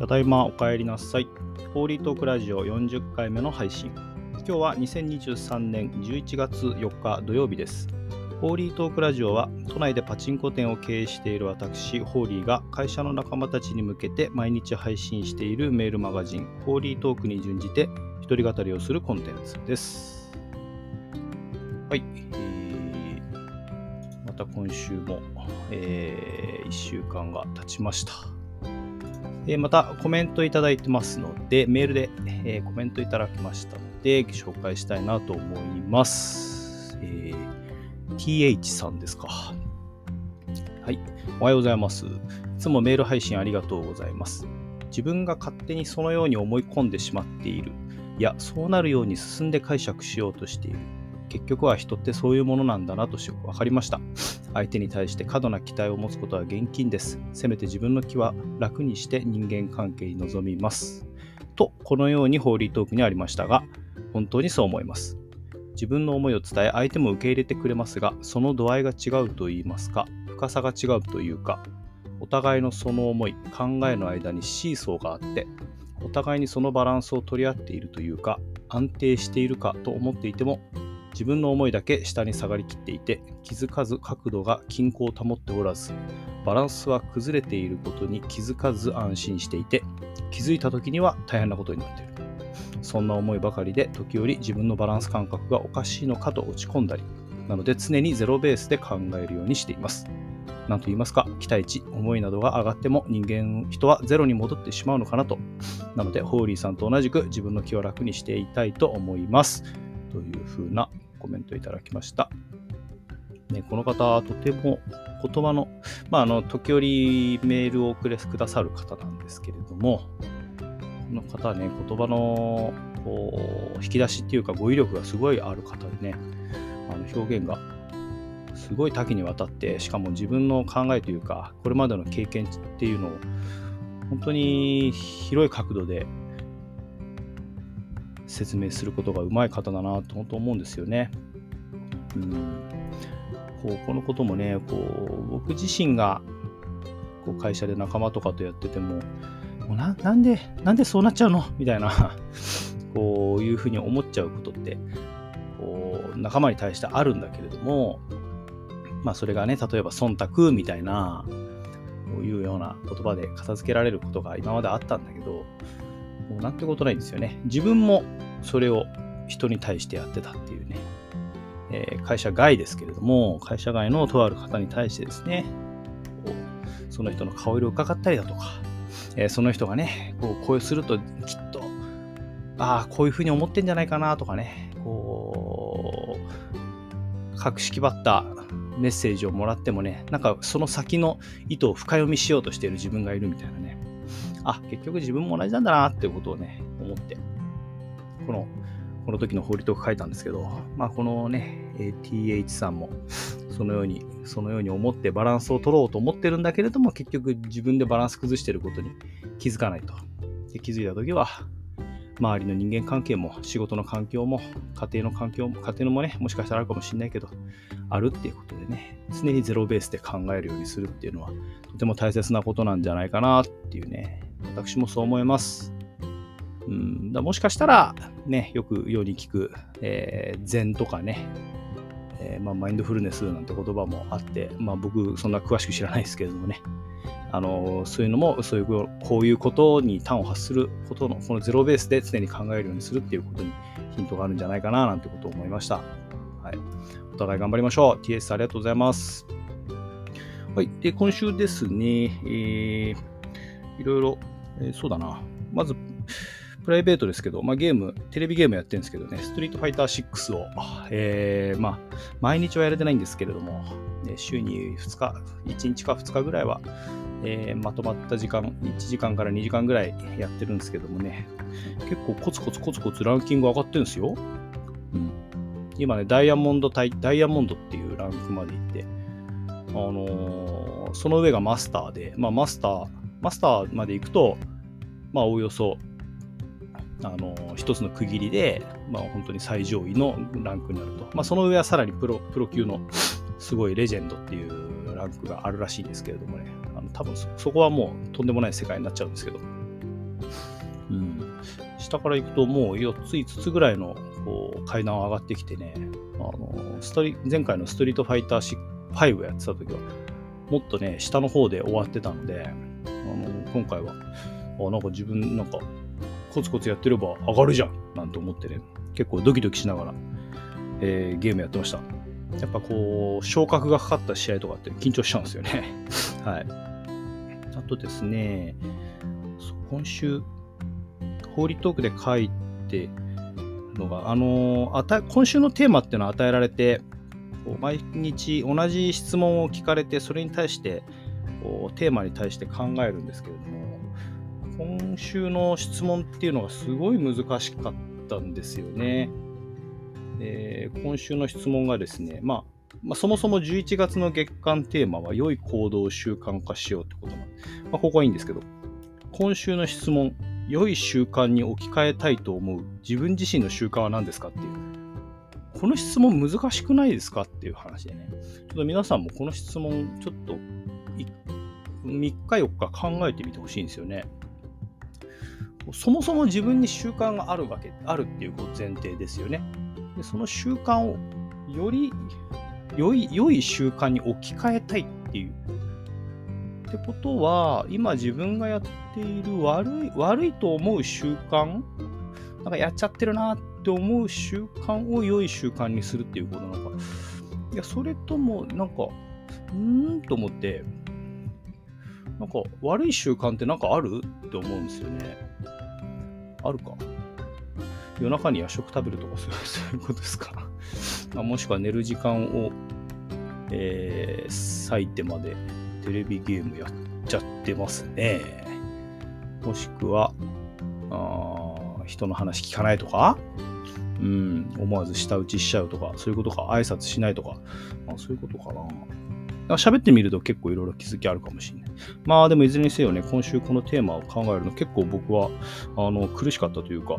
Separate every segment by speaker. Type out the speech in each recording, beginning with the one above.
Speaker 1: ただいまお帰りなさい。ホーリートークラジオ40回目の配信。今日は2023年11月4日土曜日です。ホーリートークラジオは都内でパチンコ店を経営している私、ホーリーが会社の仲間たちに向けて毎日配信しているメールマガジン、ホーリートークに準じて一人語りをするコンテンツです。はい。えーまた今週も、え1週間が経ちました。えまたコメントいただいてますので、メールで、えコメントいただきましたので、紹介したいなと思います。えー TH さんですか。はい。おはようございます。いつもメール配信ありがとうございます。自分が勝手にそのように思い込んでしまっている。いや、そうなるように進んで解釈しようとしている。結局は人ってそういうものなんだなとして分かりました。相手に対して過度な期待を持つことは厳禁です。せめて自分の気は楽にして人間関係に臨みます。と、このようにホーリートークにありましたが、本当にそう思います。自分の思いを伝え、相手も受け入れてくれますが、その度合いが違うと言いますか、深さが違うというか、お互いのその思い、考えの間にシーソーがあって、お互いにそのバランスを取り合っているというか、安定しているかと思っていても、自分の思いだけ下に下がりきっていて気づかず角度が均衡を保っておらずバランスは崩れていることに気づかず安心していて気づいた時には大変なことになっている。そんな思いばかりで時折自分のバランス感覚がおかしいのかと落ち込んだりなので常にゼロベースで考えるようにしています。なんと言いますか期待値思いなどが上がっても人間人はゼロに戻ってしまうのかなと。なのでホーリーさんと同じく自分の気を楽にしていたいと思います。というふうなコメントいただきました。ね、この方、とても言葉の、まあ、あの、時折メールをくれくださる方なんですけれども、この方はね、言葉の引き出しっていうか語彙力がすごいある方でね、あの表現がすごい多岐にわたって、しかも自分の考えというか、これまでの経験っていうのを、本当に広い角度で説明することがうまい方だなと本当思うんですよね。うん、こうこのこともねこう僕自身がこう会社で仲間とかとやっててももうなんでなんでそうなっちゃうの？みたいな こういうふうに思っちゃうことってこう仲間に対してあるんだけれどもまあそれがね例えば忖度みたいなこういうような言葉で片付けられることが今まであったんだけどもうなんてことないんですよね。自分もそれを人に対してやってたっていうね、えー会社外ですけれども、会社外のとある方に対してですね、こうその人の顔色を伺ったりだとか、えーその人がね、こうこうするときっと、ああ、こういうふうに思ってんじゃないかなとかね、こう、格式ばったメッセージをもらってもね、なんかその先の意図を深読みしようとしている自分がいるみたいなね。あ、結局自分も同じなんだなっていうことをね、思って、この、この時の法律を書いたんですけど、まあこのね、TH さんも、そのように、そのように思ってバランスを取ろうと思ってるんだけれども、結局自分でバランス崩してることに気づかないと。で気づいた時は、周りの人間関係も、仕事の環境も、家庭の環境も、家庭のもね、もしかしたらあるかもしれないけど、あるっていうことでね、常にゼロベースで考えるようにするっていうのは、とても大切なことなんじゃないかなっていうね、私もそう思います。うん、だもしかしたら、ね、よく世に聞く、えー禅とかね、えーまあ、マインドフルネスなんて言葉もあって、まあ、僕そんな詳しく知らないですけれどもね、あのそういうのもそういうこういうことに端を発することのこのゼロベースで常に考えるようにするっていうことにヒントがあるんじゃないかななんてことを思いました。はい、お互い頑張りましょう。TS ありがとうございます。はい。で、今週ですね、えーいろいろ、えーそうだな。まず、プライベートですけど、まあ、ゲーム、テレビゲームやってるんですけどね、ストリートファイター6を、えーまあ、毎日はやれてないんですけれども、ね週に2日、1日か2日ぐらいは、えーまとまった時間、1時間から2時間ぐらいやってるんですけどもね、結構コツコツコツコツランキング上がってるんですよ。うん。今ね、ダイヤモンド対、ダイヤモンドっていうランクまで行って、あのーその上がマスターで、まあ、マスター、マスターまで行くと、まあ、おおよそ、あの一つの区切りで、まあ、本当に最上位のランクになると。まあ、その上はさらにプロ、プロ級のすごいレジェンドっていうランクがあるらしいですけれどもね、あの多分そこはもうとんでもない世界になっちゃうんですけど、うん。下から行くともう4つ、5つぐらいのこう階段を上がってきてね、あのストリ前回のストリートファイター5やってた時は、もっとね、下の方で終わってたので、の今回は、あなんか自分なんかコツコツやってれば上がるじゃんなんて思ってね、結構ドキドキしながら、えー、ゲームやってました。やっぱこう、昇格がかかった試合とかって緊張しちゃうんですよね。はい。あとですね、今週、ホーリートークで書いてのが、あのー、今週のテーマっていうのは与えられて、毎日同じ質問を聞かれて、それに対してこうテーマに対して考えるんですけれども、今週の質問っていうのがすごい難しかったんですよね。え今週の質問がですね、まあ、まあ、そもそも11月の月間テーマは良い行動を習慣化しようってことなんで、まあ、ここはいいんですけど、今週の質問、良い習慣に置き換えたいと思う自分自身の習慣は何ですかっていう。この質問難しくないですかっていう話でね。ちょっと皆さんもこの質問、ちょっと3日4日考えてみてほしいんですよね。そもそも自分に習慣があるわけ、あるっていう前提ですよね。でその習慣をより良い良い習慣に置き換えたいっていう。ってことは、今自分がやっている悪い、悪いと思う習慣なんかやっちゃってるなって思う習慣を良い習慣にするっていうことなのか。いや、それとも、なんか、うーんと思って、なんか悪い習慣ってなんかある？って思うんですよね。あるか。夜中に夜食食べるとかそういうことですか？ま あ、もしくは寝る時間を、えー、割いてまでテレビゲームやっちゃってますね。もしくは、あ人の話聞かないとか、うん、思わず舌打ちしちゃうとか、そういうことか、挨拶しないとか、まあ、そういうことかな。喋ってみると結構いろいろ気づきあるかもしれない。まあでもいずれにせよね、今週このテーマを考えるの結構僕はあの苦しかったというか、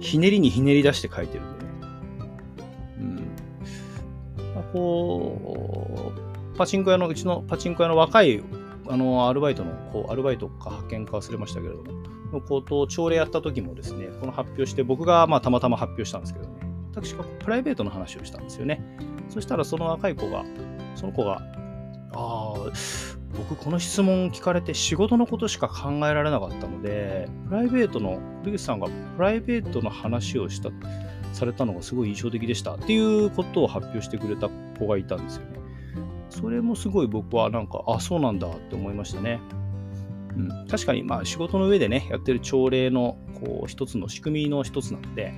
Speaker 1: ひねりにひねり出して書いてるんでね。うん。まあ、こう、パチンコ屋の、うちのパチンコ屋の若い、あの、アルバイトの、こう、アルバイトか派遣か忘れましたけれども、のこと朝礼やった時もですね、この発表して、僕がまあたまたま発表したんですけどね、私がプライベートの話をしたんですよね。そしたらその若い子が、その子が、ああ、僕この質問聞かれて仕事のことしか考えられなかったので、プライベートの、ルイさんがプライベートの話をした、されたのがすごい印象的でしたっていうことを発表してくれた子がいたんですよね。それもすごい僕はなんか、あ、そうなんだって思いましたね。うん、確かにまあ仕事の上でね、やってる朝礼のこう一つの仕組みの一つなので、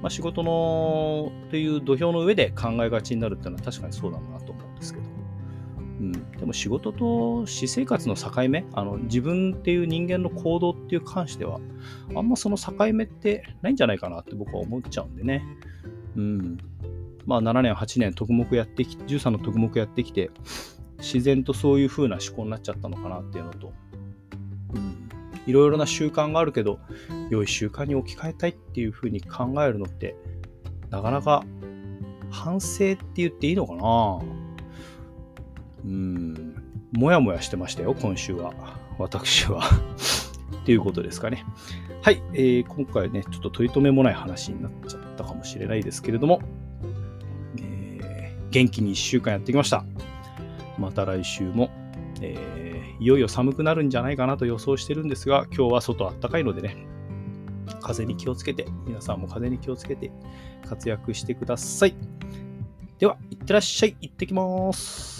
Speaker 1: まあ、仕事のという土俵の上で考えがちになるっていうのは確かにそうだなと思うんですけど。うん、でも仕事と私生活の境目あの自分っていう人間の行動っていう関してはあんまその境目ってないんじゃないかなって僕は思っちゃうんでね。うん。まあ7年、8年、特目やってき、13の特目やってきて、自然とそういう風な思考になっちゃったのかなっていうのと、うん、いろいろな習慣があるけど、良い習慣に置き換えたいっていう風に考えるのって、なかなか反省って言っていいのかな？うん、もやもやしてましたよ、今週は。私は っていうことですかね。はい、えー、今回ね、ちょっと取り留めもない話になっちゃったかもしれないですけれども、えー、元気に1週間やってきました。また来週も、えー、いよいよ寒くなるんじゃないかなと予想してるんですが、今日は外あったかいのでね、風に気をつけて、皆さんも風に気をつけて活躍してください。では、いってらっしゃい。行ってきます。